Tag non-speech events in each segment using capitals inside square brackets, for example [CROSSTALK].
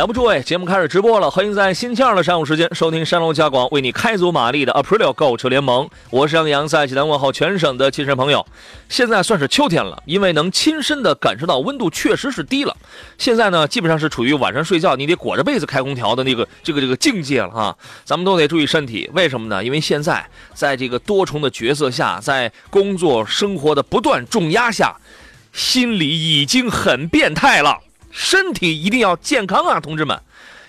来吧，诸位，节目开始直播了，欢迎在星期二的上午时间收听山东交广为你开足马力的 Aprilio 购车联盟。我是杨洋，在济南问候全省的亲人朋友。现在算是秋天了，因为能亲身的感受到温度确实是低了。现在呢，基本上是处于晚上睡觉你得裹着被子开空调的那个这个这个境界了哈。咱们都得注意身体，为什么呢？因为现在在这个多重的角色下，在工作生活的不断重压下，心里已经很变态了。身体一定要健康啊，同志们！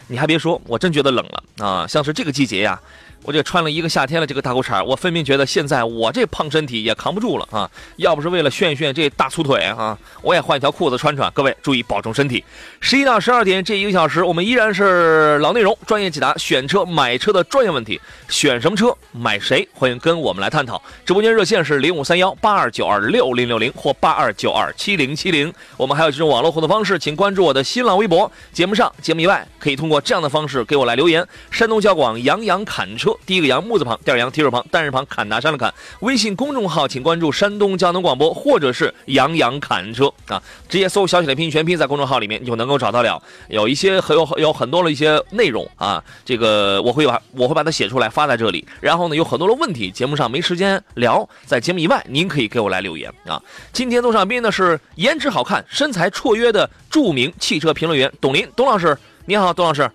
你还别说，我真觉得冷了啊，像是这个季节呀。我这穿了一个夏天的这个大裤衩，我分明觉得现在我这胖身体也扛不住了啊！要不是为了炫炫这大粗腿啊，我也换一条裤子穿穿。各位注意保重身体。十一到十二点这一个小时，我们依然是老内容，专业解答选车买车的专业问题。选什么车，买谁？欢迎跟我们来探讨。直播间热线是零五三幺八二九二六零六零或八二九二七零七零。我们还有几种网络互动方式，请关注我的新浪微博。节目上、节目以外，可以通过这样的方式给我来留言。山东交广杨洋侃车。第一个杨木字旁，第二杨提手旁，单人旁，砍拿山的砍。微信公众号请关注山东交通广播，或者是杨洋侃车啊，直接搜小写的拼音全拼在公众号里面，你就能够找到了。有一些很有有很多的一些内容啊，这个我会把我会把它写出来发在这里。然后呢，有很多的问题，节目上没时间聊，在节目以外，您可以给我来留言啊。今天做上宾的是颜值好看、身材绰约的著名汽车评论员董林，董老师，你好，董老师。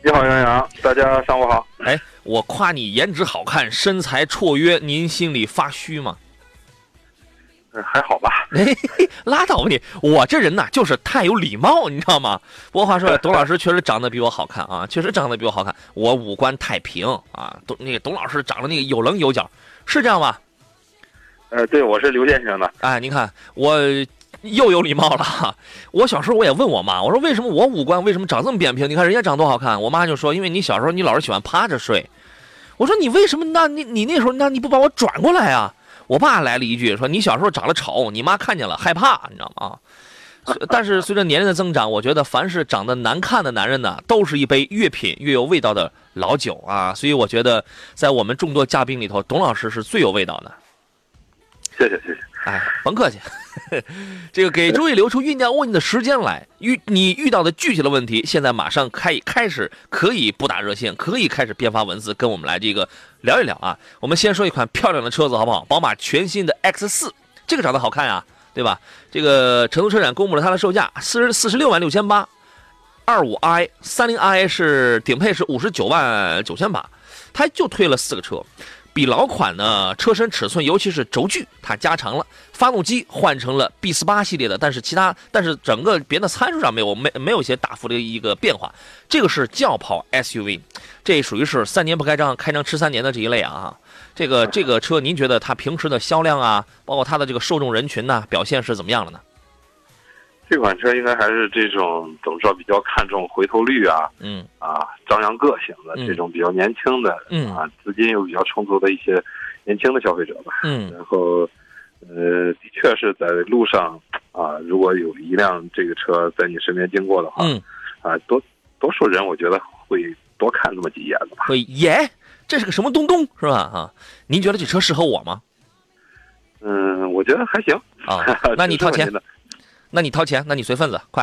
你好，杨洋，大家上午好。哎，我夸你颜值好看，身材绰约，您心里发虚吗？还好吧。[LAUGHS] 哎，拉倒吧你！我这人呐，就是太有礼貌，你知道吗？不过话说，[LAUGHS] 董老师确实长得比我好看啊，确实长得比我好看。我五官太平啊，董那个董老师长得那个有棱有角，是这样吧？呃，对，我是刘先生的。哎，您看我。[LAUGHS] 又有礼貌了。我小时候我也问我妈，我说为什么我五官为什么长这么扁平？你看人家长多好看。我妈就说，因为你小时候你老是喜欢趴着睡。我说你为什么？那你你那时候那你不把我转过来啊？我爸来了一句说，你小时候长得丑，你妈看见了害怕，你知道吗？但是随着年龄的增长，我觉得凡是长得难看的男人呢，都是一杯越品越有味道的老酒啊。所以我觉得在我们众多嘉宾里头，董老师是最有味道的。谢谢谢谢。哎，甭客气。[LAUGHS] 这个给诸位留出酝酿问题的时间来，遇你遇到的具体的问题，现在马上开开始可以拨打热线，可以开始编发文字跟我们来这个聊一聊啊。我们先说一款漂亮的车子好不好？宝马全新的 X 四，这个长得好看啊，对吧？这个成都车展公布了它的售价，四十四十六万六千八，二五 i 三零 i 是顶配是五十九万九千八，它就推了四个车。比老款呢，车身尺寸，尤其是轴距，它加长了；发动机换成了 B 四八系列的，但是其他，但是整个别的参数上没有没没有一些大幅的一个变化。这个是轿跑 SUV，这属于是三年不开张，开张吃三年的这一类啊。这个这个车，您觉得它平时的销量啊，包括它的这个受众人群呢，表现是怎么样的呢？这款车应该还是这种怎么说比较看重回头率啊，嗯啊张扬个性的这种比较年轻的，嗯啊资金又比较充足的一些年轻的消费者吧，嗯，然后呃的确是在路上啊，如果有一辆这个车在你身边经过的话，嗯啊多多数人我觉得会多看那么几眼的吧，会耶，这是个什么东东是吧？啊，您觉得这车适合我吗？嗯，我觉得还行啊，那你掏钱。[LAUGHS] 那你掏钱，那你随份子，快，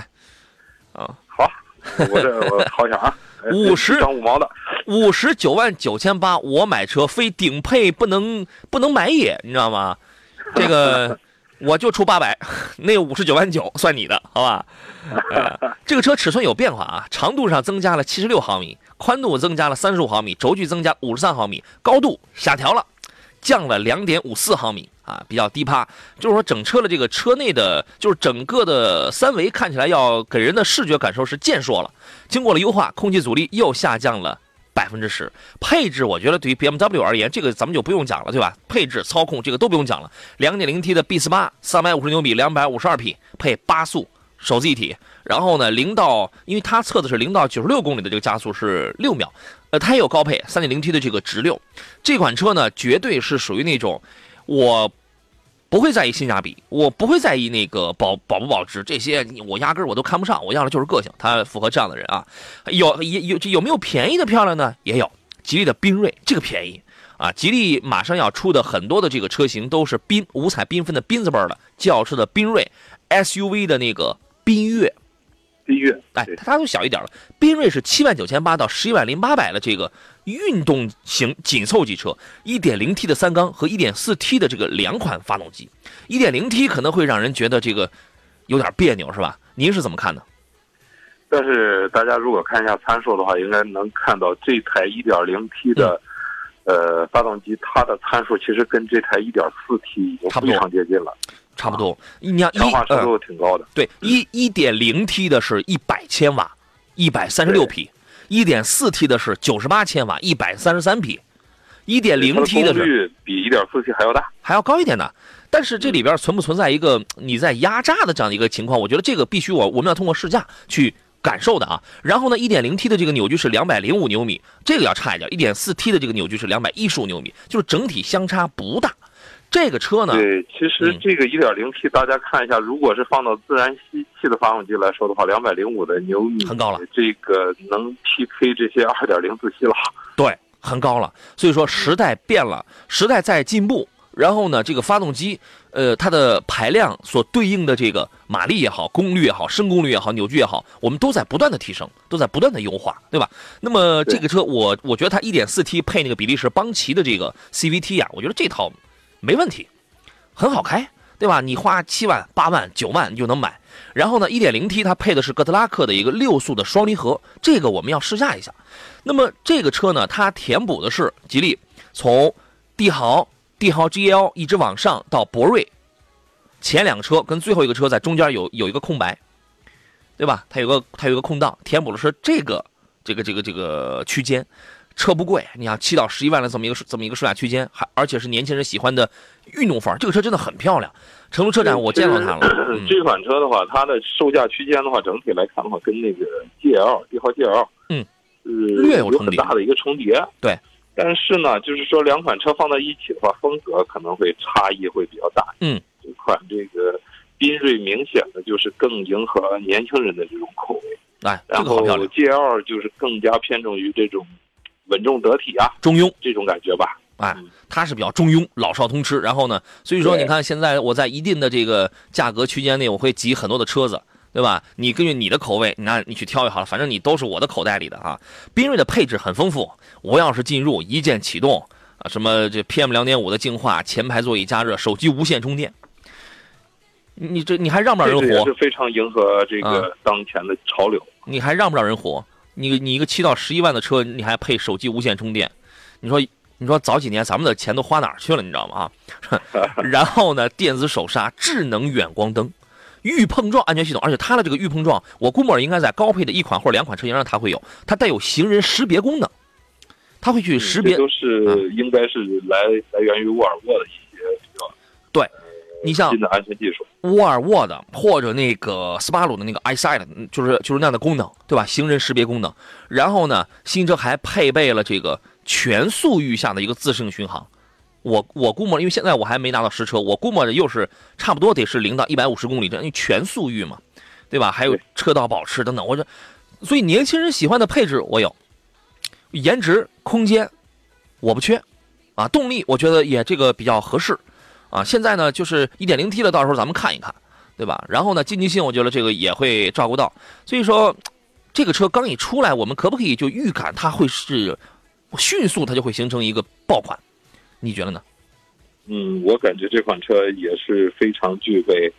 啊，好，我这我掏一下啊，[LAUGHS] 五十张五毛的，五十九万九千八，我买车非顶配不能不能买也，你知道吗？这个 [LAUGHS] 我就出八百，那五十九万九算你的，好吧？[LAUGHS] 这个车尺寸有变化啊，长度上增加了七十六毫米，宽度增加了三十五毫米，轴距增加五十三毫米，高度下调了，降了两点五四毫米。啊，比较低趴，就是说整车的这个车内的，就是整个的三维看起来要给人的视觉感受是健硕了。经过了优化，空气阻力又下降了百分之十。配置我觉得对于 BMW 而言，这个咱们就不用讲了，对吧？配置、操控这个都不用讲了。两点零 T 的 B 四八，三百五十牛米，两百五十二匹，配八速手自一体。然后呢，零到因为它测的是零到九十六公里的这个加速是六秒，呃，它也有高配三点零 T 的这个直六。这款车呢，绝对是属于那种我。不会在意性价比，我不会在意那个保保不保值这些，我压根儿我都看不上。我要的就是个性，它符合这样的人啊。有有有有没有便宜的漂亮呢？也有，吉利的缤瑞这个便宜啊。吉利马上要出的很多的这个车型都是缤五彩缤纷的缤字辈的轿车的缤瑞，SUV 的那个缤越。[LAUGHS] 缤越，哎，它都小一点了。缤瑞是七万九千八到十一万零八百的这个运动型紧凑级车，一点零 T 的三缸和一点四 T 的这个两款发动机，一点零 T 可能会让人觉得这个有点别扭，是吧？您是怎么看的？但是大家如果看一下参数的话，应该能看到这台一点零 T 的呃发动机，它的参数其实跟这台一点四 T 已经非常接近了。差不多，你要强化程度挺高的。对，一一点零 T 的是一百千瓦，一百三十六匹；一点四 T 的是九十八千瓦，一百三十三匹；一点零 T 的是比一点四 T 还要大，还要高一点呢。但是这里边存不存在一个你在压榨的这样的一个情况？我觉得这个必须我我们要通过试驾去感受的啊。然后呢，一点零 T 的这个扭矩是两百零五牛米，这个要差一点；一点四 T 的这个扭矩是两百一十五牛米，就是整体相差不大。这个车呢？对，其实这个 1.0T，大家看一下，如果是放到自然吸气的发动机来说的话，205的牛米很高了，这个能 PK 这些2.0自吸了。对，很高了。所以说时代变了，时代在进步。然后呢，这个发动机，呃，它的排量所对应的这个马力也好，功率也好，升功率也好，扭矩也好，我们都在不断的提升，都在不断的优化，对吧？那么这个车，我我觉得它 1.4T 配那个比利时邦奇的这个 CVT 呀，我觉得这套。没问题，很好开，对吧？你花七万、八万、九万你就能买。然后呢，1.0T 它配的是哥特拉克的一个六速的双离合，这个我们要试驾一下。那么这个车呢，它填补的是吉利从帝豪、帝豪 GL 一直往上到博瑞，前两个车跟最后一个车在中间有有一个空白，对吧？它有个它有个空档，填补的是这个这个这个这个区间。车不贵，你想七到十一万的这么一个这么一个售价区间，还而且是年轻人喜欢的运动范儿，这个车真的很漂亮。成都车展我见到它了。[CLEARS THROAT] 这款车的话，它的售价区间的话，整体来看的话，跟那个 GL 帝豪 GL，嗯，略有很大的一个重叠。对，但是呢，就是说两款车放在一起的话，风格可能会差异会比较大。嗯，这款这个缤瑞明显的就是更迎合年轻人的这种口味。哎，然后 GL 就是更加偏重于这种。稳重得体啊，中庸这种感觉吧，哎，他是比较中庸，老少通吃。然后呢，所以说你看现在我在一定的这个价格区间内，我会集很多的车子，对吧？你根据你的口味，那你去挑就好了，反正你都是我的口袋里的啊。缤瑞的配置很丰富，无钥匙进入，一键启动啊，什么这 PM 两点五的净化，前排座椅加热，手机无线充电。你这你还让不让人活？是非常迎合这个当前的潮流。你还让不让人活？你你一个七到十一万的车，你还配手机无线充电？你说你说早几年咱们的钱都花哪儿去了？你知道吗？啊，[LAUGHS] 然后呢，电子手刹、智能远光灯、预碰撞安全系统，而且它的这个预碰撞，我估摸着应该在高配的一款或者两款车型上它会有，它带有行人识别功能，它会去识别。都是应该是来来源于沃尔沃的一些比较对。你像新的安全技术，沃尔沃的或者那个斯巴鲁的那个 iSight，就是就是那样的功能，对吧？行人识别功能。然后呢，新车还配备了这个全速域下的一个自适应巡航。我我估摸，因为现在我还没拿到实车，我估摸着又是差不多得是零到一百五十公里这，因为全速域嘛，对吧？还有车道保持等等。我说，所以年轻人喜欢的配置我有，颜值、空间我不缺，啊，动力我觉得也这个比较合适。啊，现在呢就是一点零 T 的，到时候咱们看一看，对吧？然后呢，经济性我觉得这个也会照顾到。所以说，这个车刚一出来，我们可不可以就预感它会是迅速，它就会形成一个爆款？你觉得呢？嗯，我感觉这款车也是非常具备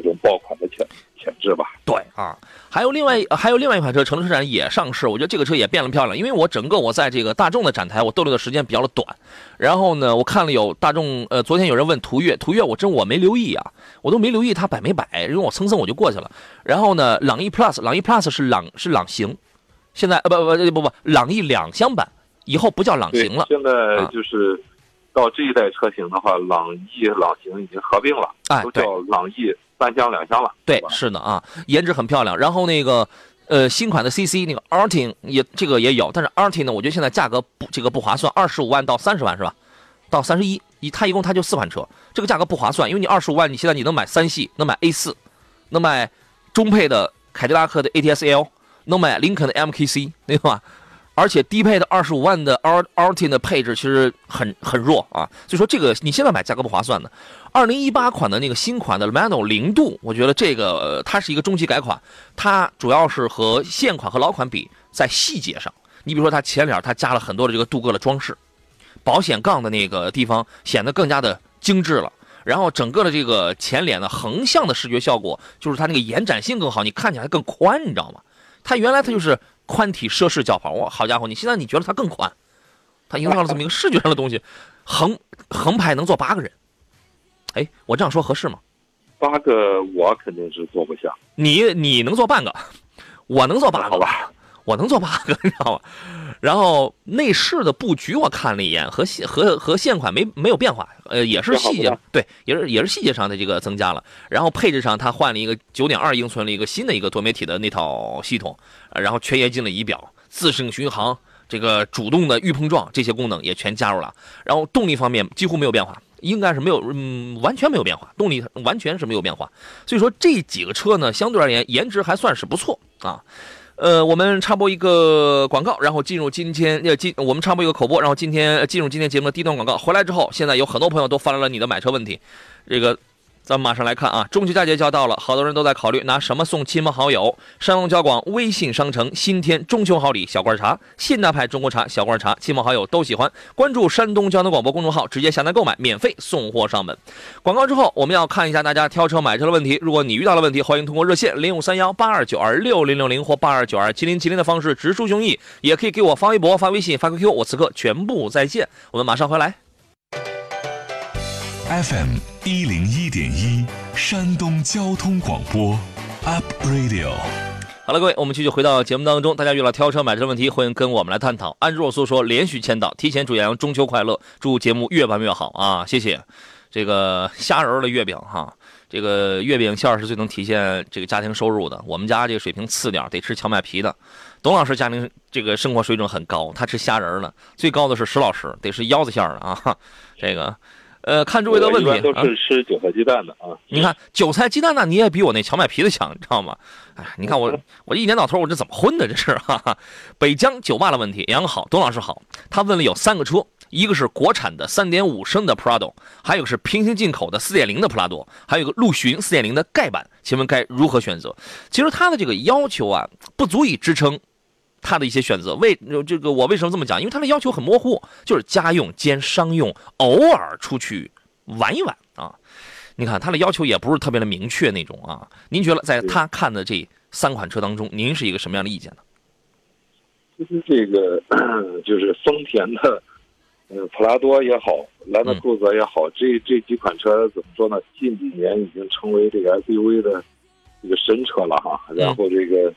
这种爆款的潜潜质吧？对啊。还有另外还有另外一款车，成都车展也上市。我觉得这个车也变了漂亮，因为我整个我在这个大众的展台，我逗留的时间比较的短。然后呢，我看了有大众，呃，昨天有人问途岳，途岳我真我没留意啊，我都没留意它摆没摆，因为我蹭蹭我就过去了。然后呢，朗逸 Plus，朗逸 Plus 是朗是朗行，现在呃不不不不不，朗逸两厢版以后不叫朗行了，现在啊就是到这一代车型的话，朗逸、朗行已经合并了，都叫朗逸三厢两厢了。对，是的啊，颜值很漂亮。然后那个，呃，新款的 CC 那个 Artin 也这个也有，但是 Artin 呢，我觉得现在价格不这个不划算，二十五万到三十万是吧？到三十一，一它一共它就四款车，这个价格不划算，因为你二十五万，你现在你能买三系，能买 A 四，能买中配的凯迪拉克的 ATS L，能买林肯的 MKC，对吧？而且低配的二十五万的 R Artin 的配置其实很很弱啊，所以说这个你现在买价格不划算的。二零一八款的那个新款的 Lamano 零度，我觉得这个、呃它是一个中期改款，它主要是和现款和老款比，在细节上，你比如说它前脸它加了很多的这个镀铬的装饰，保险杠的那个地方显得更加的精致了。然后整个的这个前脸的横向的视觉效果，就是它那个延展性更好，你看起来更宽，你知道吗？它原来它就是宽体奢侈轿跑，哇，好家伙，你现在你觉得它更宽，它营造了这么一个视觉上的东西，横横排能坐八个人，哎，我这样说合适吗？八个我肯定是坐不下，你你能坐半个，我能坐八个好吧？我能坐八个，[LAUGHS] 你知道吗？然后内饰的布局我看了一眼，和现和和现款没没有变化，呃，也是细节对，也是也是细节上的这个增加了。然后配置上，它换了一个九点二英寸的一个新的一个多媒体的那套系统，呃然后全液晶的仪表、自适应巡航、这个主动的预碰撞这些功能也全加入了。然后动力方面几乎没有变化，应该是没有，嗯，完全没有变化，动力完全是没有变化。所以说这几个车呢，相对而言颜值还算是不错啊。呃，我们插播一个广告，然后进入今天呃今我们插播一个口播，然后今天进入今天节目的第一段广告。回来之后，现在有很多朋友都发来了你的买车问题，这个咱们马上来看啊，中秋佳节就要到了，好多人都在考虑拿什么送亲朋好友。山东交广微信商城新添中秋好礼小罐茶，现代派中国茶小罐茶，亲朋好友都喜欢。关注山东交通广播公众号，直接下单购买，免费送货上门。广告之后，我们要看一下大家挑车买车的问题。如果你遇到了问题，欢迎通过热线零五三幺八二九二六零六零或八二九二七零七零的方式直抒胸臆，也可以给我发微博、发微信、发 QQ，我此刻全部在线。我们马上回来。FM 一零一点一，山东交通广播，Up Radio。好了，各位，我们继续回到节目当中。大家遇到挑车买车问题，欢迎跟我们来探讨。安若素说连续签到，提前祝杨中秋快乐，祝节目越办越好啊！谢谢。这个虾仁的月饼哈，这个月饼馅儿是最能体现这个家庭收入的。我们家这个水平次点，得吃荞麦皮的。董老师家庭这个生活水准很高，他吃虾仁儿的。最高的是石老师，得是腰子馅儿的啊。这个，呃，看诸位的问题都。是吃韭菜鸡蛋的啊。你看韭菜鸡蛋那你也比我那荞麦皮的强，你知道吗？哎，你看我 [LAUGHS] 我一年到头我这怎么混的？这是哈哈。北疆酒吧的问题，杨好，董老师好，他问了有三个车，一个是国产的3.5升的 Prado，还有个是平行进口的4.0的普拉多，还有个陆巡4.0的盖版，请问该如何选择？其实他的这个要求啊，不足以支撑。他的一些选择，为这个我为什么这么讲？因为他的要求很模糊，就是家用兼商用，偶尔出去玩一玩啊。你看他的要求也不是特别的明确那种啊。您觉得在他看的这三款车当中，您是一个什么样的意见呢？其实这个就是丰田的，呃，普拉多也好，兰德酷泽也好，这这几款车怎么说呢？近几年已经成为这个 SUV 的这个神车了哈。然后这个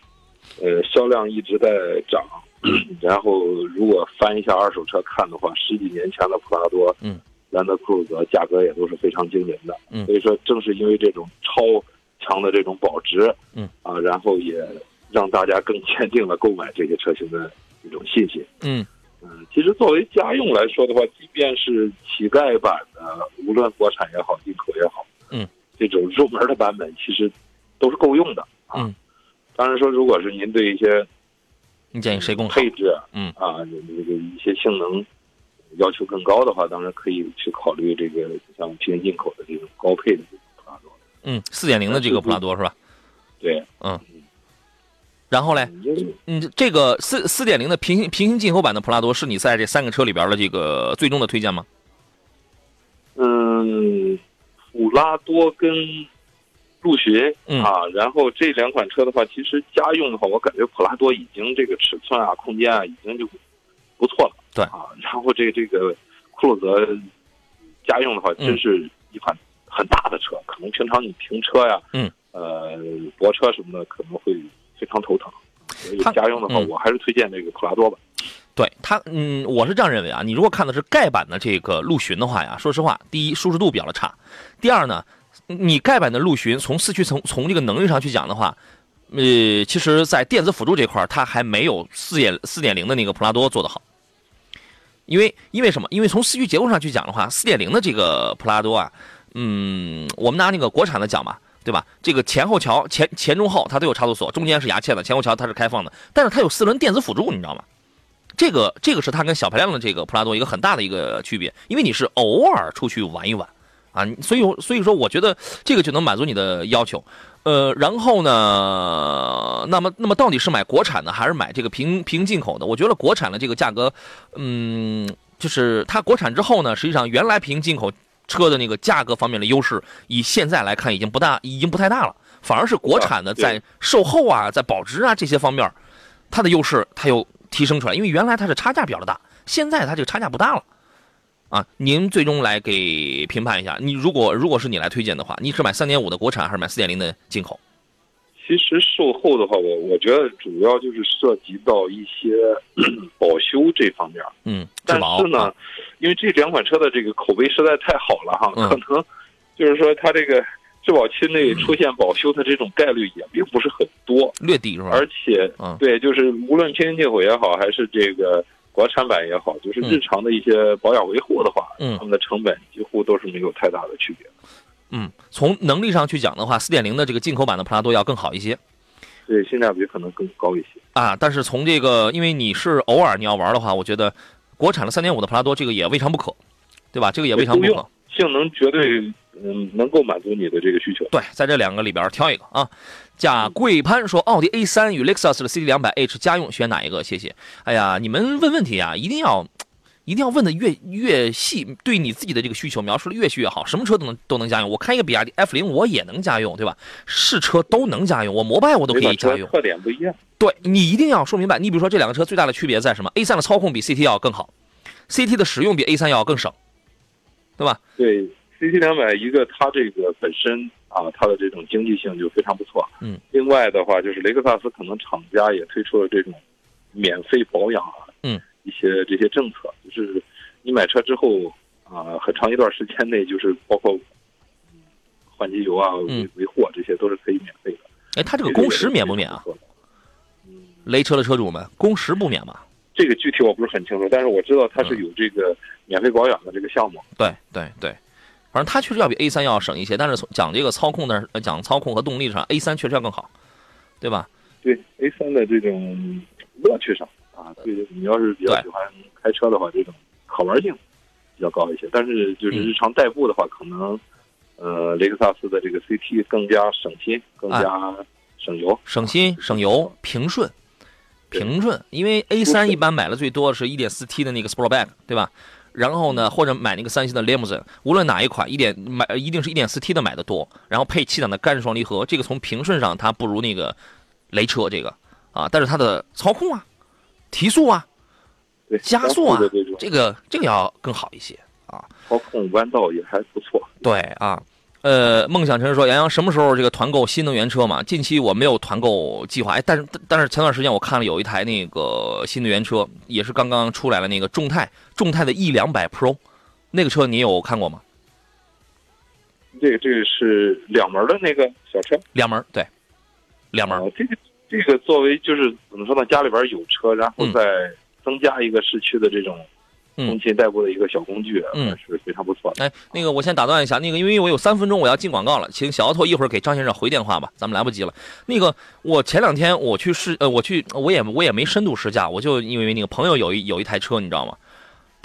呃销量一直在涨。[CLEARS THROAT] 然后如果翻一下二手车看的话，十几年前的普拉多、嗯，兰德酷路泽价格也都是非常惊人的。嗯所以说正是因为这种超强的这种保值，嗯啊，然后也让大家更坚定了购买这些车型的一种信心。嗯嗯，其实作为家用来说的话，即便是乞丐版的，无论国产也好，进口也好，嗯，这种入门的版本其实都是够用的啊。嗯，当然说，如果是您对一些你建议谁更好？配置，嗯啊，这个一些性能要求更高的话，当然可以去考虑这个像平行进口的这种高配的这种普拉多。嗯，四点零的这个普拉多是吧？对，嗯然后嘞，嗯，这个四四点零的平行平行进口版的普拉多是你在这三个车里边的这个最终的推荐吗？嗯，普拉多跟陆巡、嗯啊，然后这两款车的话，其实家用的话，我感觉普拉多已经这个尺寸啊、空间啊，已经就不错了。对啊，然后这个这个酷路泽家用的话，嗯真是一款很大的车，可能平常你停车呀，嗯，呃，泊车什么的可能会非常头疼。所以家用的话，嗯我还是推荐这个普拉多吧。对它，嗯，我是这样认为啊。你如果看的是盖板的这个陆巡的话呀，说实话，第一舒适度比较的差，第二呢，你盖板的陆巡从四驱从从这个能力上去讲的话，呃，其实在电子辅助这块它还没有四点四点零的那个普拉多做得好。因为因为什么？因为从四驱结构上去讲的话，四点零的这个普拉多啊，嗯，我们拿那个国产的讲吧，对吧？这个前后桥前前中后它都有差速锁，中间是牙嵌的，前后桥它是开放的，但是它有四轮电子辅助，你知道吗？这个这个是它跟小排量的这个普拉多一个很大的一个区别，因为你是偶尔出去玩一玩啊，所以所以说我觉得这个就能满足你的要求。呃，然后呢，那么那么到底是买国产的还是买这个平平行进口的？我觉得国产的这个价格，嗯，就是它国产之后呢，实际上原来平行进口车的那个价格方面的优势，以现在来看已经不大，已经不太大了，反而是国产的在售后啊，在保值啊这些方面，它的优势它又提升出来，因为原来它是差价比较大，现在它这个差价不大了。啊，您最终来给评判一下，你如果如果是你来推荐的话，你是买三点五的国产还是买四点零的进口？其实售后的话，我我觉得主要就是涉及到一些 [COUGHS] 保修这方面。嗯，但是呢，因为这两款车的这个口碑实在太好了哈，可能就是说它这个质保期内出现保修的这种概率也并不是很多，略低是吧？而且，对，就是无论平行进口也好，还是这个。国产版也好，就是日常的一些保养维护的话，嗯，他们的成本几乎都是没有太大的区别。嗯，从能力上去讲的话，四点零的这个进口版的普拉多要更好一些，对，性价比可能更高一些啊。但是从这个，因为你是偶尔你要玩的话，我觉得国产的三点五的普拉多这个也未尝不可，对吧？这个也未尝不可，性能绝对。嗯，能够满足你的这个需求。对，在这两个里边挑一个啊。贾桂潘说，奥迪 A 三与雷克萨斯的 CT 两百 H 家用选哪一个？谢谢。哎呀，你们问问题啊，一定要一定要问的越越细，对你自己的这个需求描述的越细越好。什么车都能都能家用，我开一个比亚迪 F 零我也能家用，对吧？是车都能家用，我摩拜我都可以家用。特点不一样。对你一定要说明白。你比如说这两个车最大的区别在什么？A 三的操控比 CT 要更好，CT 的使用比 A 三要更省，对吧？对。CT 两百一个，它这个本身啊，它的这种经济性就非常不错。嗯。另外的话，就是雷克萨斯可能厂家也推出了这种免费保养啊，嗯，一些这些政策，就是你买车之后啊，很长一段时间内，就是包括换机油啊、维维护啊，这些都是可以免费的。哎，它这个工时免不免啊？雷车的车主们，工时不免吗？这个具体我不是很清楚，但是我知道它是有这个免费保养的这个项目。对对对。反正它确实要比 A 三要省一些，但是从讲这个操控的，讲操控和动力上，A 三确实要更好，对吧？对 A 三的这种乐趣上啊，对你要是比较喜欢开车的话，这种可玩性比较高一些。但是就是日常代步的话，可能呃雷克萨斯的这个 CT 更加省心，更加省油，省心省油，平顺平顺。因为 A 三一般买的最多的是一点四 T 的那个 Sportback，对吧？然后呢，或者买那个三星的 Limousine，无论哪一款，一点买一定是一点四 T 的买的多。然后配七档的干式双离合，这个从平顺上它不如那个雷车这个啊，但是它的操控啊、提速啊、加速啊，这个这个要更好一些啊。操控弯道也还不错。对啊。呃，梦想城说：“杨洋什么时候这个团购新能源车嘛？近期我没有团购计划，哎，但是但是前段时间我看了有一台那个新能源车，也是刚刚出来了，那个众泰众泰的 E 两百 Pro，那个车你有看过吗？这个这个是两门的那个小车，两门对，两门。这个这个作为就是怎么说呢？家里边有车，然后再增加一个市区的这种。”通勤代步的一个小工具，嗯，是非常不错的。哎，那个我先打断一下，那个因为我有三分钟我要进广告了，请小奥拓一会儿给张先生回电话吧，咱们来不及了。那个我前两天我去试，呃，我去我也我也没深度试驾，我就因为那个朋友有一有一台车，你知道吗？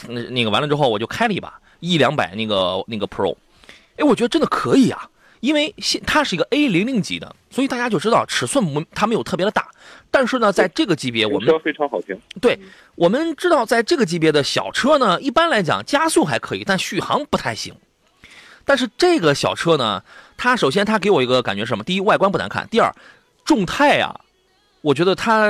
那那个完了之后我就开了一把一两百那个那个 Pro，哎，我觉得真的可以啊。因为现它是一个 A 零零级的，所以大家就知道尺寸没它没有特别的大，但是呢，在这个级别我们车非常好听。对，我们知道在这个级别的小车呢，一般来讲加速还可以，但续航不太行。但是这个小车呢，它首先它给我一个感觉是什么？第一，外观不难看；第二，众泰啊，我觉得它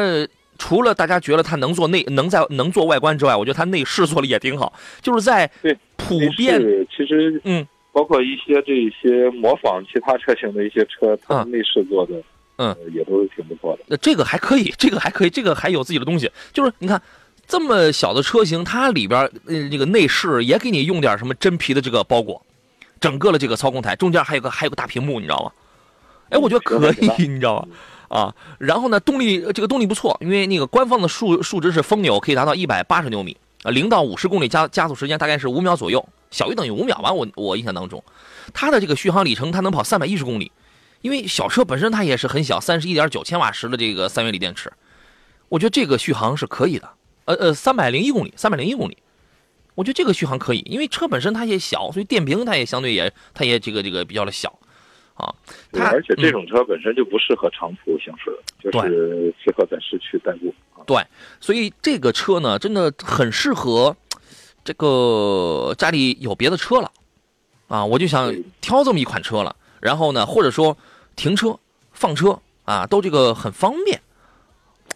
除了大家觉得它能做内 [LAUGHS] 能在能做外观之外，我觉得它内饰做的也挺好，就是在普遍其实嗯。包括一些这些模仿其他车型的一些车，它内饰做的，嗯，也都是挺不错的。那这个还可以，这个还可以，这个还有自己的东西。就是你看，这么小的车型，它里边呃这个内饰也给你用点什么真皮的这个包裹，整个的这个操控台中间还有个还有个大屏幕，你知道吗？哎，我觉得可以，你知道吗？啊，然后呢，动力这个动力不错，因为那个官方的数数值是风扭可以达到一百八十牛米，啊，零到五十公里加加速时间大概是五秒左右，小于等于五秒吧，我我印象当中，它的这个续航里程它能跑三百一十公里，因为小车本身它也是很小，三十一点九千瓦时的这个三元锂电池，我觉得这个续航是可以的，呃呃，三百零一公里，三百零一公里，我觉得这个续航可以，因为车本身它也小，所以电瓶它也相对也它也这个这个比较的小。啊，它，而且这种车本身就不适合长途行驶，就是适合在市区代步。对，所以这个车呢，真的很适合这个家里有别的车了，啊，我就想挑这么一款车了。然后呢，或者说停车、放车啊，都这个很方便。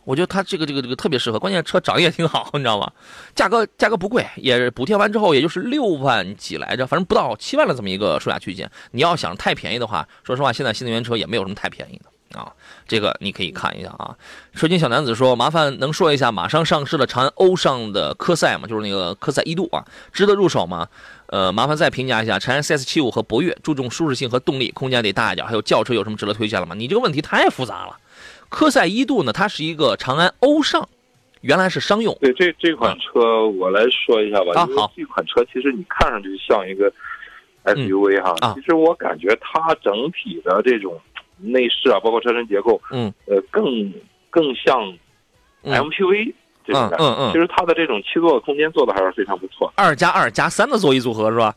我觉得它这个这个这个特别适合，关键车长得也挺好，你知道吗？价格价格不贵，也补贴完之后也就是六万几来着，反正不到七万的这么一个售价区间。你要想太便宜的话，说实话，现在新能源车也没有什么太便宜的啊。这个你可以看一下啊。车间小男子说：“麻烦能说一下马上上市的长安欧尚的科赛吗？就是那个科赛一度啊，值得入手吗？呃，麻烦再评价一下长安 CS75 和博越，注重舒适性和动力，空间得大一点。还有轿车有什么值得推荐了吗？你这个问题太复杂了。”科赛一度呢，它是一个长安欧尚，原来是商用。对，这这款车我来说一下吧。啊，好。这款车其实你看上去像一个 SUV 哈，其实我感觉它整体的这种内饰啊，包括车身结构，嗯，呃，更更像 MPV 这种感觉。嗯嗯。其实它的这种七座的空间做的还是非常不错。二加二加三的座椅组合是吧？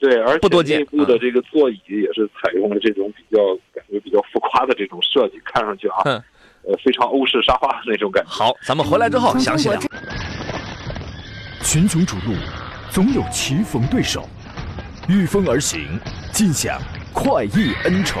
对，而且内部的这个座椅也是采用了这种比较感觉比较浮夸的这种设计，看上去啊，呃，非常欧式沙发那种感觉。好，咱们回来之后详细聊。群雄逐鹿，总有棋逢对手，御风而行，尽享快意恩仇。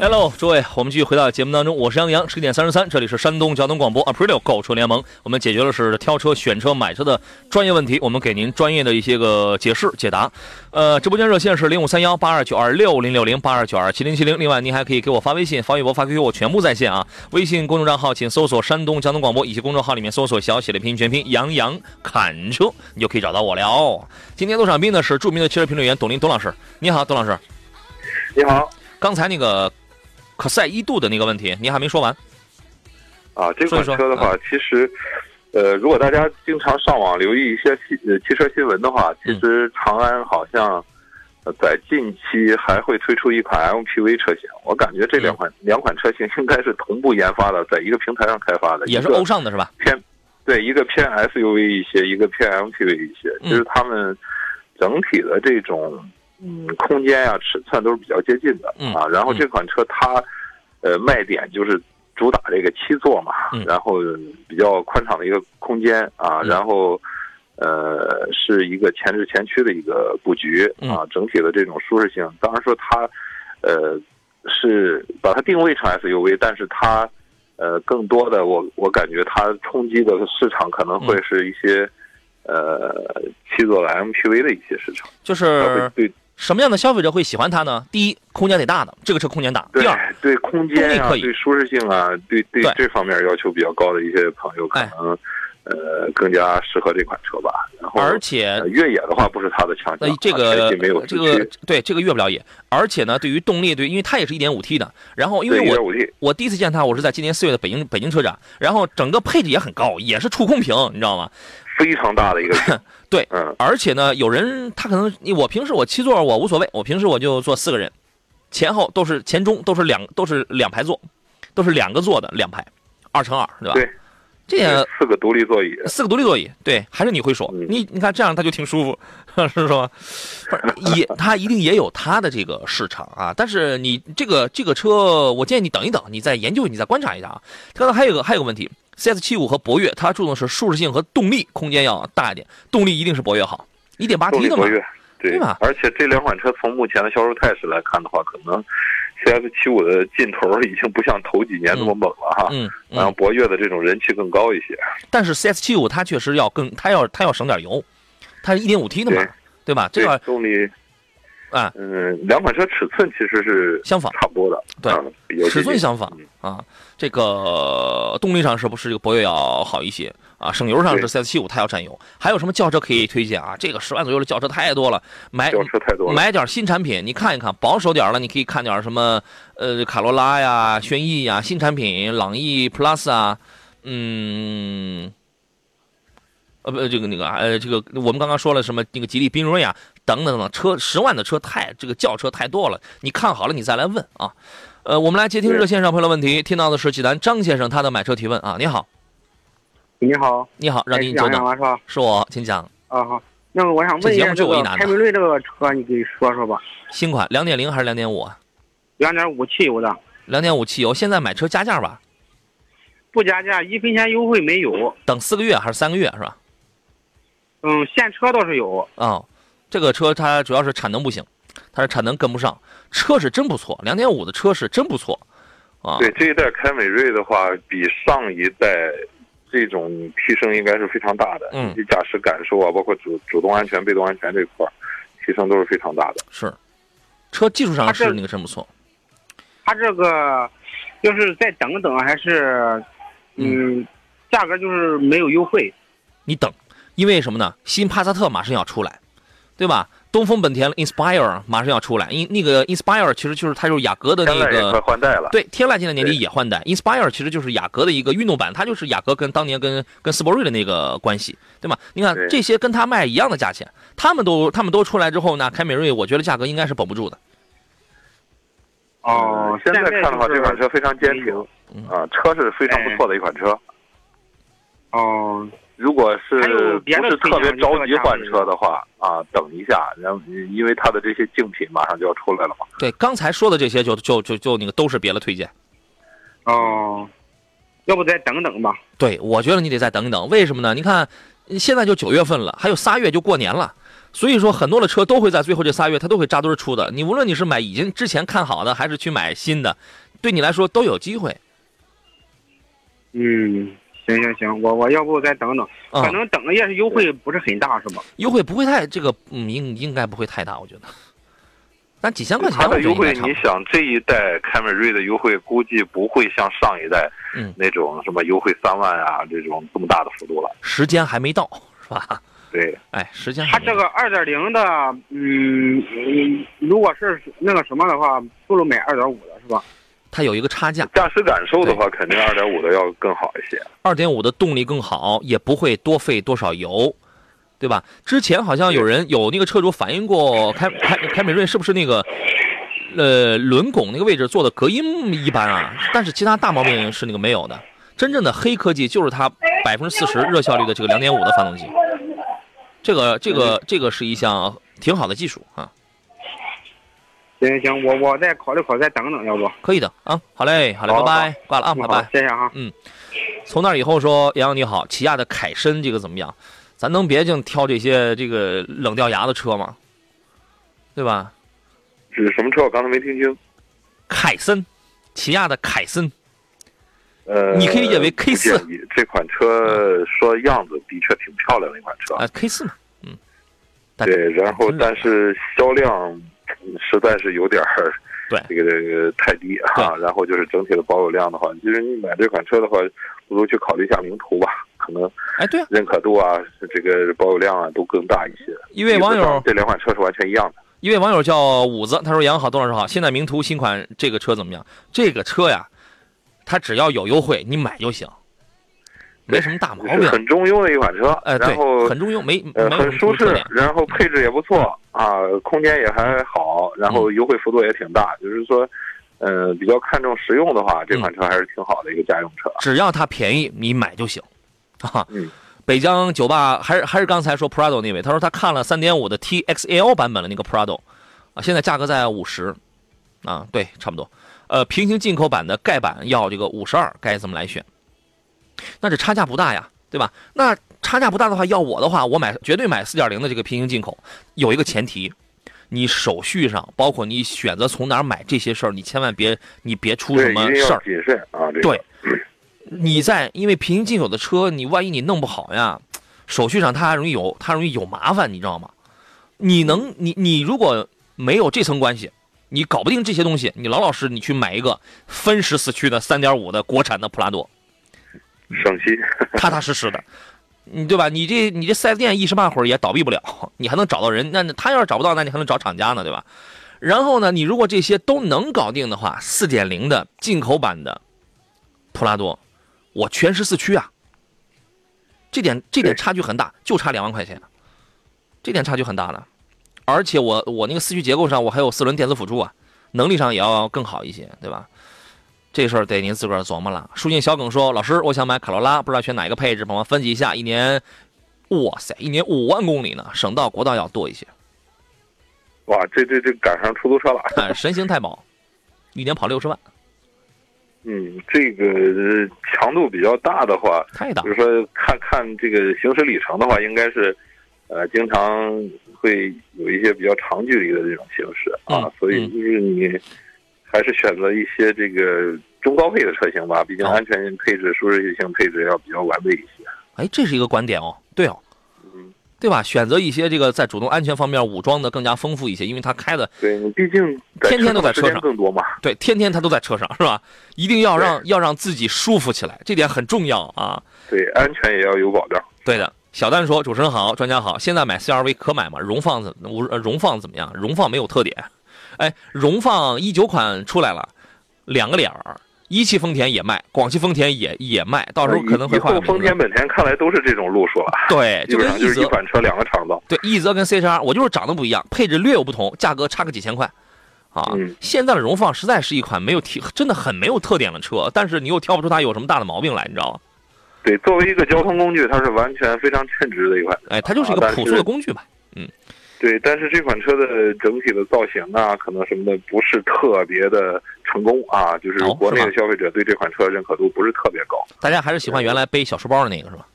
Hello，诸位，我们继续回到节目当中，我是杨洋，十点三十三，这里是山东交通广播 Aprilio 购车联盟，我们解决的是挑车、选车、买车的专业问题，我们给您专业的一些个解释解答。呃，直播间热线是零五三幺八二九二六零六零八二九二七零七零，另外您还可以给我发微信、发微博、发 QQ，我全部在线啊。微信公众账号请搜索山东交通广播，以及公众号里面搜索小写的拼音全拼杨洋侃车，你就可以找到我了。今天路上宾呢是著名的汽车评论员董林董老师，你好，董老师。你好，刚才那个。可赛一度的那个问题，您还没说完。啊，这款车的话，其实，呃，如果大家经常上网留意一些汽呃汽车新闻的话，其实长安好像在近期还会推出一款 MPV 车型。我感觉这两款两款车型应该是同步研发的，在一个平台上开发的，也是欧尚的是吧？偏对，一个偏 SUV 一些，一个偏 MPV 一些。就是他们整体的这种。嗯，空间呀、尺寸都是比较接近的啊。然后这款车它，呃，卖点就是主打这个七座嘛，然后比较宽敞的一个空间啊。然后，呃，是一个前置前驱的一个布局啊。整体的这种舒适性，当然说它，呃，是把它定位成 SUV，但是它，呃，更多的我我感觉它冲击的市场可能会是一些，呃，七座的 MPV 的一些市场，就是对。什么样的消费者会喜欢它呢？第一，空间得大的，这个车空间大；第二，对空间啊，对舒适性啊，对对这方面要求比较高的一些朋友，可能呃更加适合这款车吧。然后，而且越野的话不是它的强项，这个这个对这个越不了野。而且呢，对于动力，对，因为它也是一点五 T 的。然后，因为我我第一次见它，我是在今年四月的北京北京车展，然后整个配置也很高，也是触控屏，你知道吗？非常大的一个，[LAUGHS] 对，嗯，而且呢，有人他可能，我平时我七座我无所谓，我平时我就坐四个人，前后都是前中都是两都是两排座，都是两个座的两排，二乘二，对吧？对，这也四个独立座椅，四个独立座椅，对，还是你会说，你你看这样他就挺舒服，[LAUGHS] 是吧？也他一定也有他的这个市场啊，但是你这个这个车，我建议你等一等，你再研究，你再观察一下啊。刚才还有个还有个问题。CS 七五和博越，它注重的是舒适性和动力，空间要大一点，动力一定是博越好，一点八 T 的嘛，对吧而且这两款车从目前的销售态势来看的话，可能 CS 七五的劲头已经不像头几年那么猛了哈。嗯然后嗯，博越的这种人气更高一些。但是 CS 七五它确实要更，它要它要省点油，它是一点五 T 的嘛对，对吧？这对个动力，啊。嗯，两款车尺寸其实是相仿。差不多的，对尺寸相仿啊，这个动力上是不是这个博越要好一些？啊？省油上是 CS 七五它要占油，还有什么轿车可以推荐啊？这个十万左右的轿车太多了，买轿车太多了。买点新产品，你看一看，保守点了，你可以看点什么，呃，卡罗拉呀、轩逸呀，新产品，朗逸 Plus 啊，嗯，呃不，这个那个呃，这个我们刚刚说了什么那个吉利缤瑞啊，等等等，车十万的车太这个轿车太多了，你看好了你再来问啊。呃，我们来接听热线上朋友的问题，听到的是济南张先生他的买车提问啊，你好，你好，你好，让您久等，了是吧？是我，请讲，啊好，那个我想问一下这个就凯美瑞这个车，你给说说吧。新款两点零还是两点五？两点五汽油的，两点五汽油，现在买车加价吧？不加价，一分钱优惠没有。等四个月还是三个月是吧？嗯，现车倒是有。啊、这个车它主要是产能不行，它的产能跟不上，车是真不错，两点五的车是真不错，啊，对这一代凯美瑞的话，比上一代这种提升应该是非常大的。嗯以及驾驶感受啊，包括主主动安全、被动安全这块儿，提升都是非常大的。是，车技术上是那个真不错，它这个就是再等等，还是嗯，价格就是没有优惠。你等，因为什么呢？新帕萨特马上要出来，对吧？东风本田 Inspire 马上要出来，因那个 Inspire 其实就是它就是雅阁的那个。换代了。对，天籁今年年底也换代，Inspire 其实就是雅阁的一个运动版，它就是雅阁跟当年跟跟斯铂瑞的那个关系，对吗？你看这些跟它卖一样的价钱，他们都他们都出来之后呢，凯美瑞我觉得价格应该是保不住的。哦嗯，现在看的话，这款车非常坚挺嗯啊，车是非常不错的一款车。哦，如果是不是特别着急换车的话啊，等一下，然后因为它的这些竞品马上就要出来了嘛。对，刚才说的这些就就就就那个都是别的推荐。哦，要不再等等吧。对，我觉得你得再等一等，为什么呢？你看，现在就九月份了，还有仨月就过年了，所以说很多的车都会在最后这仨月它都会扎堆出的。你无论你是买已经之前看好的，还是去买新的，对你来说都有机会。嗯，行行行，我我要不再等等，啊、可能等也是优惠不是很大，是吧？优惠不会太这个，嗯，应应该不会太大，我觉得。但几千块钱，它的优惠。你想这一代凯美瑞的优惠估计不会像上一代嗯那种什么优惠三万啊这种这么大的幅度了。时间还没到，是吧？对，哎，时间还它没到这个二点零的，嗯，嗯如果是那个什么的话，不如买二点五的是吧？它有一个差价，驾驶感受的话，肯定二点五的要更好一些。二点五的动力更好，也不会多费多少油，对吧？之前好像有人有那个车主反映过凯凯凯美瑞是不是那个呃轮拱那个位置做的隔音一般啊？但是其他大毛病是那个没有的。真正的黑科技就是它百分之四十热效率的这个两点五的发动机，这个这个这个是一项挺好的技术啊，行行行，我我再考虑考虑，再等等，要不？可以的啊。好嘞，好嘞，好拜拜，挂了啊，拜拜。谢谢哈。从那以后说，杨洋你好，起亚的凯申这个怎么样？咱能别净挑这些这个冷掉牙的车吗？对吧？是什么车？我刚才没听清。凯森，起亚的凯森，呃，你可以理解为 K 四这款车说样子的确挺漂亮的一款车。啊，K 四嘛，嗯，对，然后但是销量嗯实在是有点儿 [LAUGHS] 对这个这个太低啊。然后就是整体的保有量的话，其实你买这款车的话，不如去考虑一下名图吧，可能哎，对啊，认可度啊，这个保有量啊都更大一些。一位网友这两款车是完全一样的。一位网友叫五子，他说：“杨好，董老师好，现在名图新款这个车怎么样？这个车呀，它只要有优惠，你买就行，没什么大毛病。很中庸的一款车，哎，对然后，很中庸，没很舒适然后配置也不错啊，空间也还好，然后嗯优惠幅度也挺大，就是说，呃，比较看重实用的话，这款车还是挺好的一个家用车。只要它便宜，你买就行。啊，嗯北疆酒吧还是还是刚才说 Prado 那位，他说他看了三点五的 TXL 版本的那个 Prado，啊，现在价格在五十，啊，对，差不多。呃，平行进口版的盖板要这个五十二，该怎么来选？那这差价不大呀，对对吧？那差价不大的话，要我的话，我买绝对买四点零的这个平行进口，有一个前提，你手续上，包括你选择从哪儿买这些事儿，你千万别你别出什么事儿。谨慎啊。这个对，你在因为平行进口的车，你万一你弄不好呀，手续上它还容易有它容易有麻烦，你知道吗？你能你你如果没有这层关系，你搞不定这些东西，你老老实你去买一个分时四驱的三点五的国产的普拉多，省心。[LAUGHS] 踏踏实实的，你对吧？你这你这四 S 店一时半会儿也倒闭不了，你还能找到人。那他要是找不到，那你还能找厂家呢，对吧？然后呢，你如果这些都能搞定的话，四点零的进口版的普拉多，我全时四驱啊，这点这点差距很大，就差两万块钱，这点差距很大的。而且我我那个四驱结构上我还有四轮电子辅助啊，能力上也要更好一些，对吧？这事儿得您自个儿琢磨了。书信小耿说：“老师，我想买卡罗拉，不知道选哪个配置，帮忙分析一下。一年，哇塞，一年五万公里呢，省道、国道要多一些。哇，这这这赶上出租车了。[LAUGHS] 哎，神行太保，一年跑六十万，嗯，这个呃强度比较大的话，太大比如说看看这个行驶里程的话，应该是，呃，经常会有一些比较长距离的这种行驶啊，嗯所以就是你还是选择一些这个中高配的车型吧，毕竟哦安全性配置、舒适性配置要比较完备一些。哎，这是一个观点哦，对哦，嗯，对吧？选择一些这个在主动安全方面武装的更加丰富一些，因为他开的对你毕竟天天都在车上更多嘛。对，天天他都在车上，是吧？一定要让要让自己舒服起来，这点很重要啊。对，安全也要有保障。对的，小丹说：“主持人好，专家好，现在买 CRV 可买吗？荣放怎无呃荣放怎么样？荣放没有特点。哎，荣放一九款出来了，两个脸儿，一汽丰田也卖，广汽丰田也也卖，到时候可能会换丰田、本田看来都是这种路数了，对，[LAUGHS] 基就本上就是一款车两个厂子。对奕泽跟 CHR，我就是长得不一样，配置略有不同，价格差个几千块。啊，嗯现在的荣放实在是一款没有提，真的很没有特点的车，但是你又挑不出它有什么大的毛病来，你知道吗？对，作为一个交通工具，它是完全非常称职的一款车。哎，它就是一个朴素的工具吧。对，但是这款车的整体的造型啊，可能什么的不是特别的成功啊，就是哦国内的消费者对这款车认可度不是特别高。大家还是喜欢原来背小书包的那个是吧？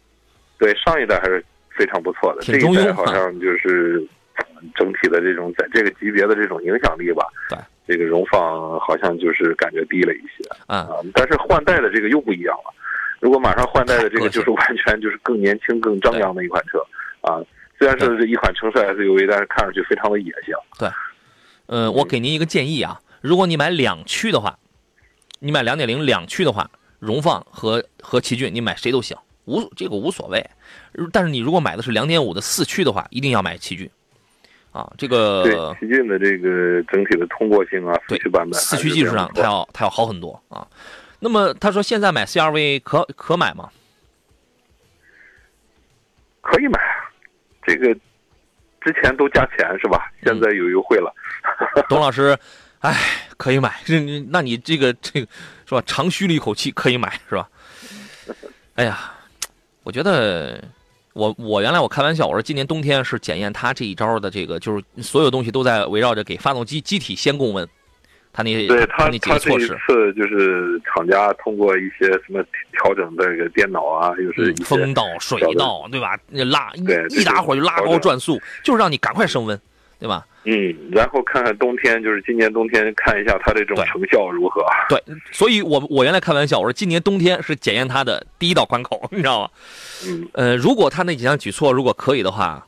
对，上一代还是非常不错的，这一代好像就是呃整体的这种在这个级别的这种影响力吧。对，这个荣放好像就是感觉低了一些啊，啊，但是换代的这个又不一样了。如果马上换代的这个就是完全就是更年轻、更张扬的一款车啊。虽然是一款城市 SUV，但是看上去非常的野性。对嗯，我给您一个建议啊，如果你买两驱的话，你买两点零两驱的话，荣放和和奇骏，你买谁都行，无这个无所谓。但是你如果买的是两点五的四驱的话，一定要买奇骏。啊，这对个奇骏的这个整体的通过性啊，四驱版本四驱技术上它要它要好很多啊。那么他说现在买 CRV 可可买吗？可以买，这个之前都加钱是吧？现在有优惠了。[LAUGHS] 董老师，哎，可以买，那你这个这个是吧？长吁了一口气，可以买是吧？哎呀，我觉得我我原来我开玩笑，我说今年冬天是检验他这一招的这个，就是所有东西都在围绕着给发动机机体先供温，它那对他，那几他这一个措施，次就是厂家通过一些什么调整这个电脑啊，又是嗯一，些风道、水道，对吧？那拉一对一打火就拉高转速，就是让你赶快升温，对吧？嗯，然后看看冬天，就是今年冬天看一下它这种成效如何。对，所以我我原来开玩笑，我说今年冬天是检验它的第一道关口，你知道吗？嗯，呃，如果他那几项举措如果可以的话，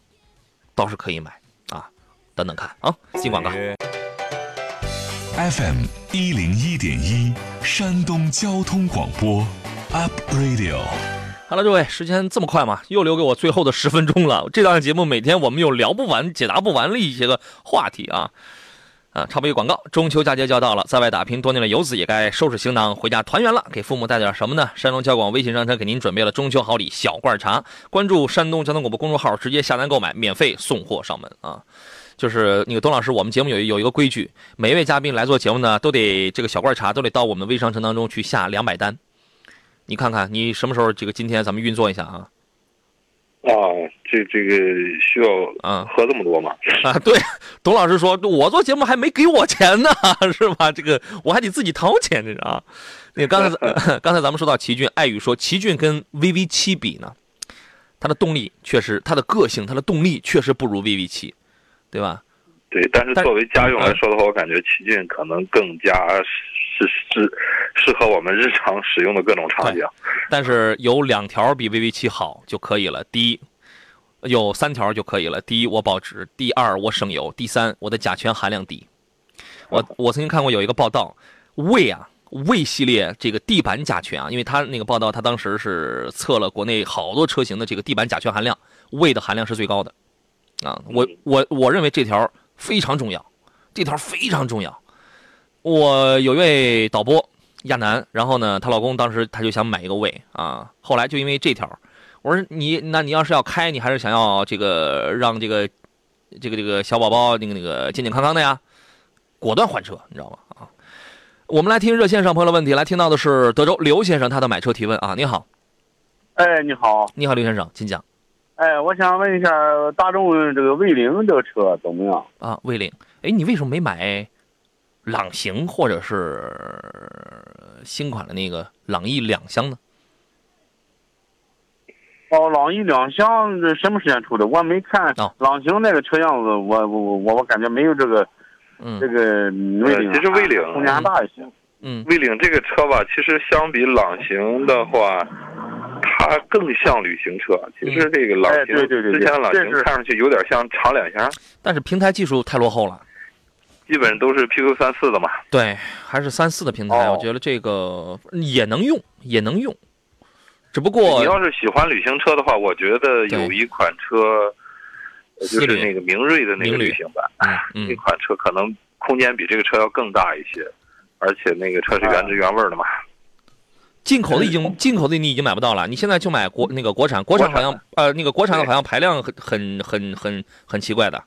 倒是可以买啊，等等看啊。进广告，FM 一零一点一，山东交通广播，Up Radio。好了，各位，时间这么快吗？又留给我最后的十分钟了。这档节目每天我们有聊不完、解答不完的一些个话题啊。啊，插播一广告，中秋佳节就要到了，在外打拼多年的游子也该收拾行囊回家团圆了。给父母带点什么呢？山东交广微信商城给您准备了中秋好礼小罐茶，关注山东交通广播公众号，直接下单购买，免费送货上门啊。就是那个董老师，我们节目有有一个规矩，每一位嘉宾来做节目呢，都得这个小罐茶都得到我们微商城当中去下两百单。你看看你什么时候这个今天咱们运作一下啊？啊，这这个需要啊喝这么多吗？啊，对，[LAUGHS] 董老师说，我做节目还没给我钱呢，是吧？这个我还得自己掏钱，这是啊。那个刚才 [LAUGHS] [LAUGHS] 刚才咱们说到奇骏，爱宇说奇骏跟 VV 七比呢，它的动力确实，它的个性，它的动力确实不如 VV 七，对吧？对，但是作为家用来说的话，我感觉奇骏可能更加适适适合我们日常使用的各种场景。但是有两条比 VV 七好就可以了。第一，有三条就可以了。第一，我保值；第二，我省油；第三，我的甲醛含量低。我我曾经看过有一个报道，魏啊魏系列这个地板甲醛啊，因为它那个报道，它当时是测了国内好多车型的这个地板甲醛含量，魏的含量是最高的。啊，我我我认为这条非常重要，这条非常重要。我有一位导播亚楠，然后呢，她老公当时他就想买一个魏啊，后来就因为这条，我说你那你要是要开，你还是想要这个让这个这个这个小宝宝那个那个健健康康的呀，果断换车，你知道吗？啊，我们来听热线上朋友的问题，来听到的是德州刘先生他的买车提问啊，你好，哎，你好，你好刘先生，请讲哎，我想问一下，大众这个蔚领这个车怎么样？啊，蔚领，哎，你为什么没买朗行或者是新款的那个朗逸两厢呢？哦，朗逸两厢这什么时间出的？我没看哦朗行那个车样子，我我我我感觉没有这个嗯这个其实蔚领空间大一些。嗯蔚领这个车吧，其实相比朗行的话，它更像旅行车。其实这个朗哎行，对对对对之前的朗行看上去有点像长两厢，但是平台技术太落后了。基本都是 PQ 三四的嘛。对，还是三四的平台，哦我觉得这个也能用，也能用，只不过你要是喜欢旅行车的话，我觉得有一款车，呃就是那个明锐的那个旅旅行版，那款车可能空间比这个车要更大一些，而且那个车是原汁原味的嘛。进口的已经进口的你已经买不到了，你现在就买国那个国产，国产好像呃那个国产的好像排量很很很很很奇怪的，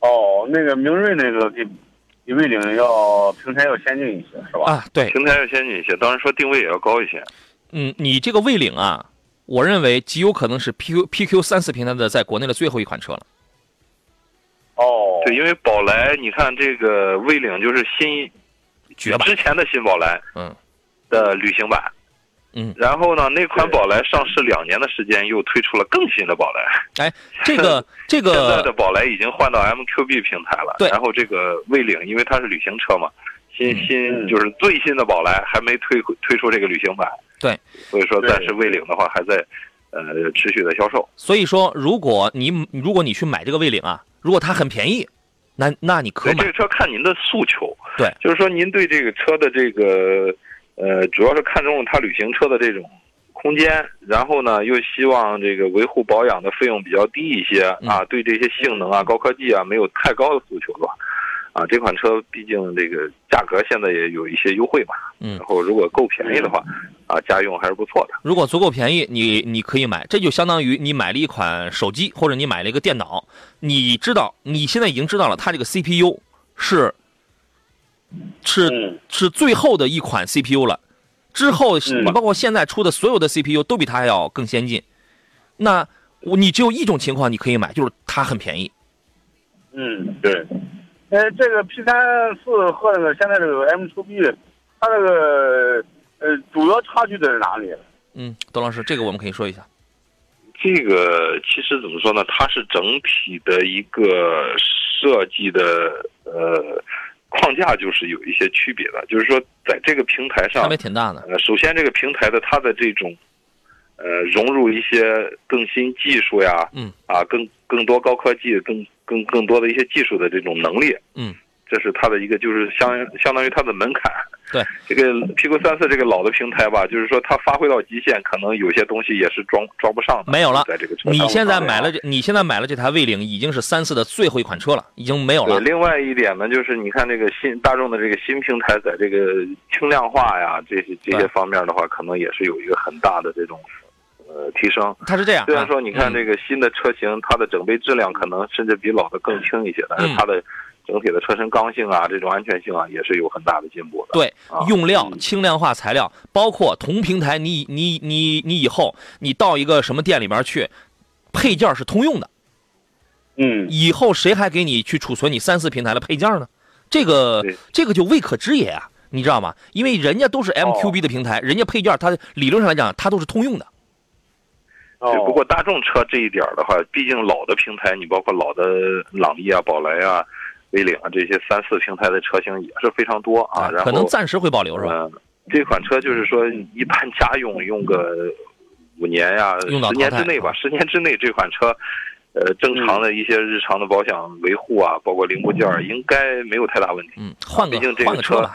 哦，那个明锐那个比比魏领要平台要先进一些，是吧？啊，对，平台要先进一些，当然说定位也要高一些。嗯，你这个魏领啊，我认为极有可能是 PQ PQ 三四平台的在国内的最后一款车了。哦，对，因为宝来，你看这个魏领就是新绝版。之前的新宝来，嗯的旅行版，嗯，然后呢，那款宝来上市两年的时间，又推出了更新的宝来。哎，这个 [LAUGHS] 这个现在的宝来已经换到 MQB 平台了，对。然后这个蔚领，因为它是旅行车嘛，新嗯。新就是最新的宝来还没推推出这个旅行版，对，所以说对暂时魏领的话还在呃持续的销售。所以说，如果你如果你去买这个蔚领啊，如果它很便宜，那那你可对，这个车看您的诉求，对，就是说您对这个车的这个呃，主要是看中了它旅行车的这种空间，然后呢又希望这个维护保养的费用比较低一些嗯。啊，对这些性能啊、高科技啊没有太高的诉求吧，啊，这款车毕竟这个价格现在也有一些优惠嘛，嗯。然后如果够便宜的话，啊，家用还是不错的。如果足够便宜，你你可以买，这就相当于你买了一款手机或者你买了一个电脑，你知道你现在已经知道了它这个 CPU 是是嗯是最后的一款 CPU 了，之后你包括现在出的所有的 CPU 都比它还要更先进，那你只有一种情况你可以买，就是它很便宜。嗯，对。呃，这个 P 三四和那个现在这个 M 2 B，它这个呃主要差距在哪里？嗯，董老师，这个我们可以说一下。这个其实怎么说呢？它是整体的一个设计的呃框架，就是有一些区别的。就是说，在这个平台上差别，挺大的。呃，首先这个平台的它的这种呃融入一些更新技术呀，嗯啊，更更多高科技、更更更多的一些技术的这种能力，嗯，这是它的一个就是相相当于它的门槛。对，这个 P Q 三四这个老的平台吧，就是说它发挥到极限，可能有些东西也是装装不上的。没有了在这个车上你现在买了啊这，你现在买了这台魏领，已经是三四的最后一款车了，已经没有对，了。另外一点呢，就是你看这个新大众的这个新平台，在这个轻量化呀这些这些方面的话，可能也是有一个很大的这种呃提升。它是这样，虽然说你看嗯这个新的车型，它的整备质量可能甚至比老的更轻一些，但是嗯它的整体的车身刚性啊，这种安全性啊，也是有很大的进步的。对啊，用料、嗯轻量化材料，包括同平台你，你你你以后你到一个什么店里面去，配件是通用的。嗯以后谁还给你去储存你三四平台的配件呢？这个这个就未可知也啊，你知道吗？因为人家都是哦 MQB 的平台，人家配件它理论上来讲它都是通用的。哦只不过大众车这一点的话，毕竟老的平台，你包括老的朗逸啊、宝来啊、威领啊这些三四平台的车型也是非常多啊。然后可能暂时会保留是吧？嗯，这款车就是说，一般家用用个五年呀、用到十年之内吧，十年之内这款车，呃，正常的一些日常的保养维护啊，包括零部件儿，应该没有太大问题。嗯，换个毕竟这个车换个车。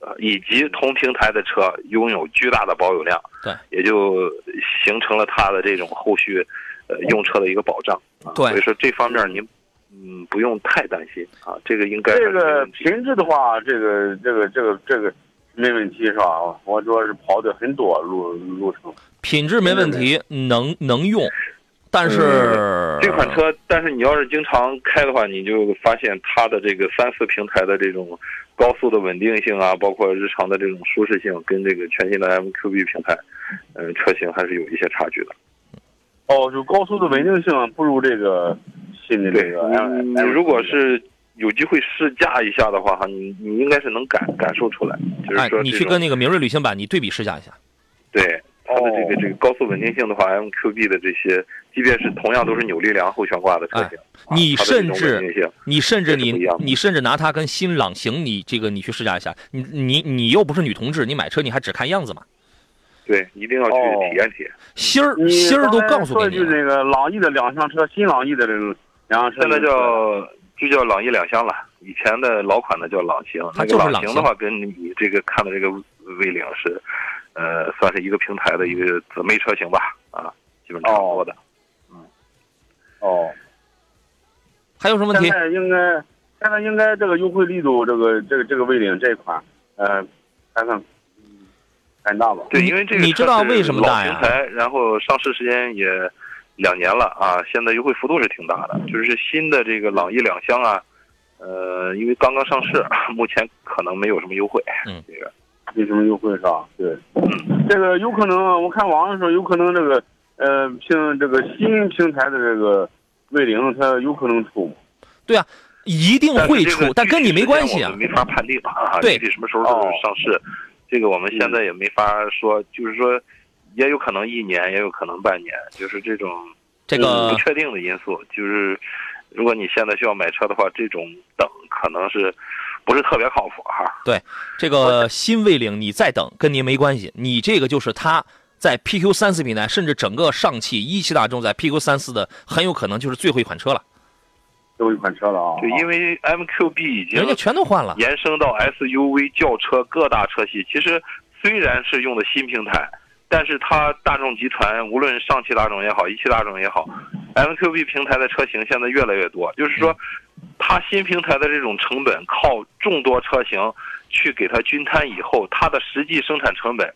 呃，以及同平台的车拥有巨大的保有量，对，也就形成了它的这种后续，呃，用车的一个保障。啊、对所以说这方面您，嗯，不用太担心啊，这个应该这个品质的话，这个这个这个这个没问题是吧？我主要是跑的很多路路程。品质没问题，能能用，但是、嗯这款车，但是你要是经常开的话，你就发现它的这个三四平台的这种高速的稳定性啊，包括日常的这种舒适性，跟这个全新的 MQB 平台，嗯、车型还是有一些差距的。哦，就高速的稳定性不如这个对，个。你你如果是有机会试驾一下的话，哈，你你应该是能感感受出来，就是哎说，你去跟那个明锐旅行版你对比试驾一下。对它的这个哦这个高速稳定性的话，MQB 的这些，即便是同样都是扭力梁后悬挂的车型，啊你甚至你甚至你你甚至拿它跟新朗行，你这个你去试驾一下，你你你又不是女同志，你买车你还只看样子嘛？对，一定要去哦体验体验。芯儿你芯儿都告诉给你了。说的就是那个朗逸的两厢车，新朗逸的这个两厢车，现在叫就叫朗逸两厢了，以前的老款的叫朗行。它那个就是朗行的话，跟你这个看的这个威领是，呃，算是一个平台的一个姊妹车型吧，啊，基本差不多的。嗯哦，还有什么问题现？在应该现在应该这个优惠力度，这个这个这个威领这一款，呃，还算嗯很大吧？对，因为这个你知道为什么大呀老平台，然后上市时间也两年了啊，现在优惠幅度是挺大的。就是新的这个朗逸两厢啊，呃，因为刚刚上市，目前可能没有什么优惠。嗯，这个没什么优惠是吧？对，这个有可能，我看网上说有可能这个呃，凭这个新平台的这个威领，它有可能出。对啊一定会出，但跟你没关系啊。没法判定啊，对具体什么时候上市，这个我们现在也没法说，就是说，也有可能一年，也有可能半年，就是这种这个不确定的因素。就是如果你现在需要买车的话，这种等可能是不是特别靠谱哈。对这个新蔚领你再等跟您没关系，你这个就是它在 PQ 三四平台，甚至整个上汽一汽大众在 PQ 三四的很有可能就是最后一款车了，最后一款车了啊！对，因为 MQB 已经人家全都换了。延伸到 SUV、轿车各大车系。其实虽然是用的新平台，但是它大众集团无论上汽大众也好，一汽大众也好，MQB 平台的车型现在越来越多。就是说，它新平台的这种成本靠众多车型去给它均摊以后，它的实际生产成本。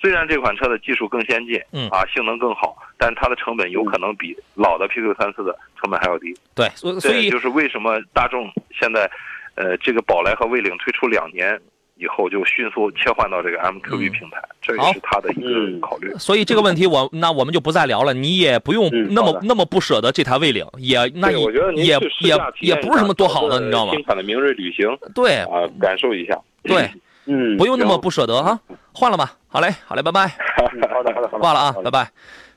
虽然这款车的技术更先进，嗯啊，性能更好，但它的成本有可能比老的 PQ 三四的成本还要低。对，所以就是为什么大众现在，呃，这个宝来和蔚领推出两年以后，就迅速切换到这个 MQB 嗯平台，这也是他的一嗯个考虑。所以这个问题我那我们就不再聊了，你也不用那么那么不舍得这台魏领，也那，也也也也不是什么多好的，你知道吗？新款的明锐旅行 [LAUGHS] 对啊，感受一下。对，[LAUGHS] 嗯，不用那么不舍得哈，换了吧。好嘞，好嘞，拜拜。[LAUGHS] 嗯好的好的好的，挂了啊，拜拜。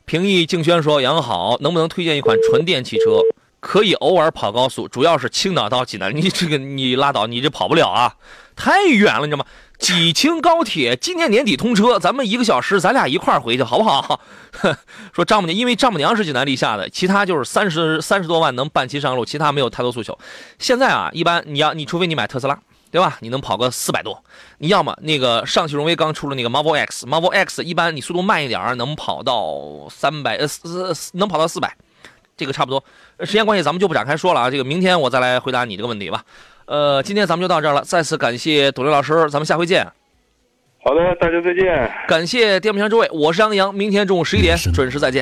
平易静轩说：“杨好，能不能推荐一款纯电汽车，可以偶尔跑高速，主要是青岛到济南。你 [LAUGHS] 这个你拉倒，你这跑不了啊，太远了，你知道吗？济青高铁今年年底通车，咱们一个小时，咱俩一块回去好不好？[LAUGHS] 说丈母娘，因为丈母娘是济南立夏的，其他就是三十三十多万能办齐上路，其他没有太多诉求。现在啊，一般你要你除非你买特斯拉。”对吧？你能跑个四百多，你要么那个上汽荣威刚出了那个 Marvel X，Marvel X 一般你速度慢一点能跑到三百呃四能跑到四百，这个差不多。呃时间关系咱们就不展开说了啊，这个明天我再来回答你这个问题吧。呃，今天咱们就到这儿了，再次感谢董雷老师，咱们下回见。好的，大家再见。感谢电冰箱诸位，我是杨洋，明天中午十一点准时再见。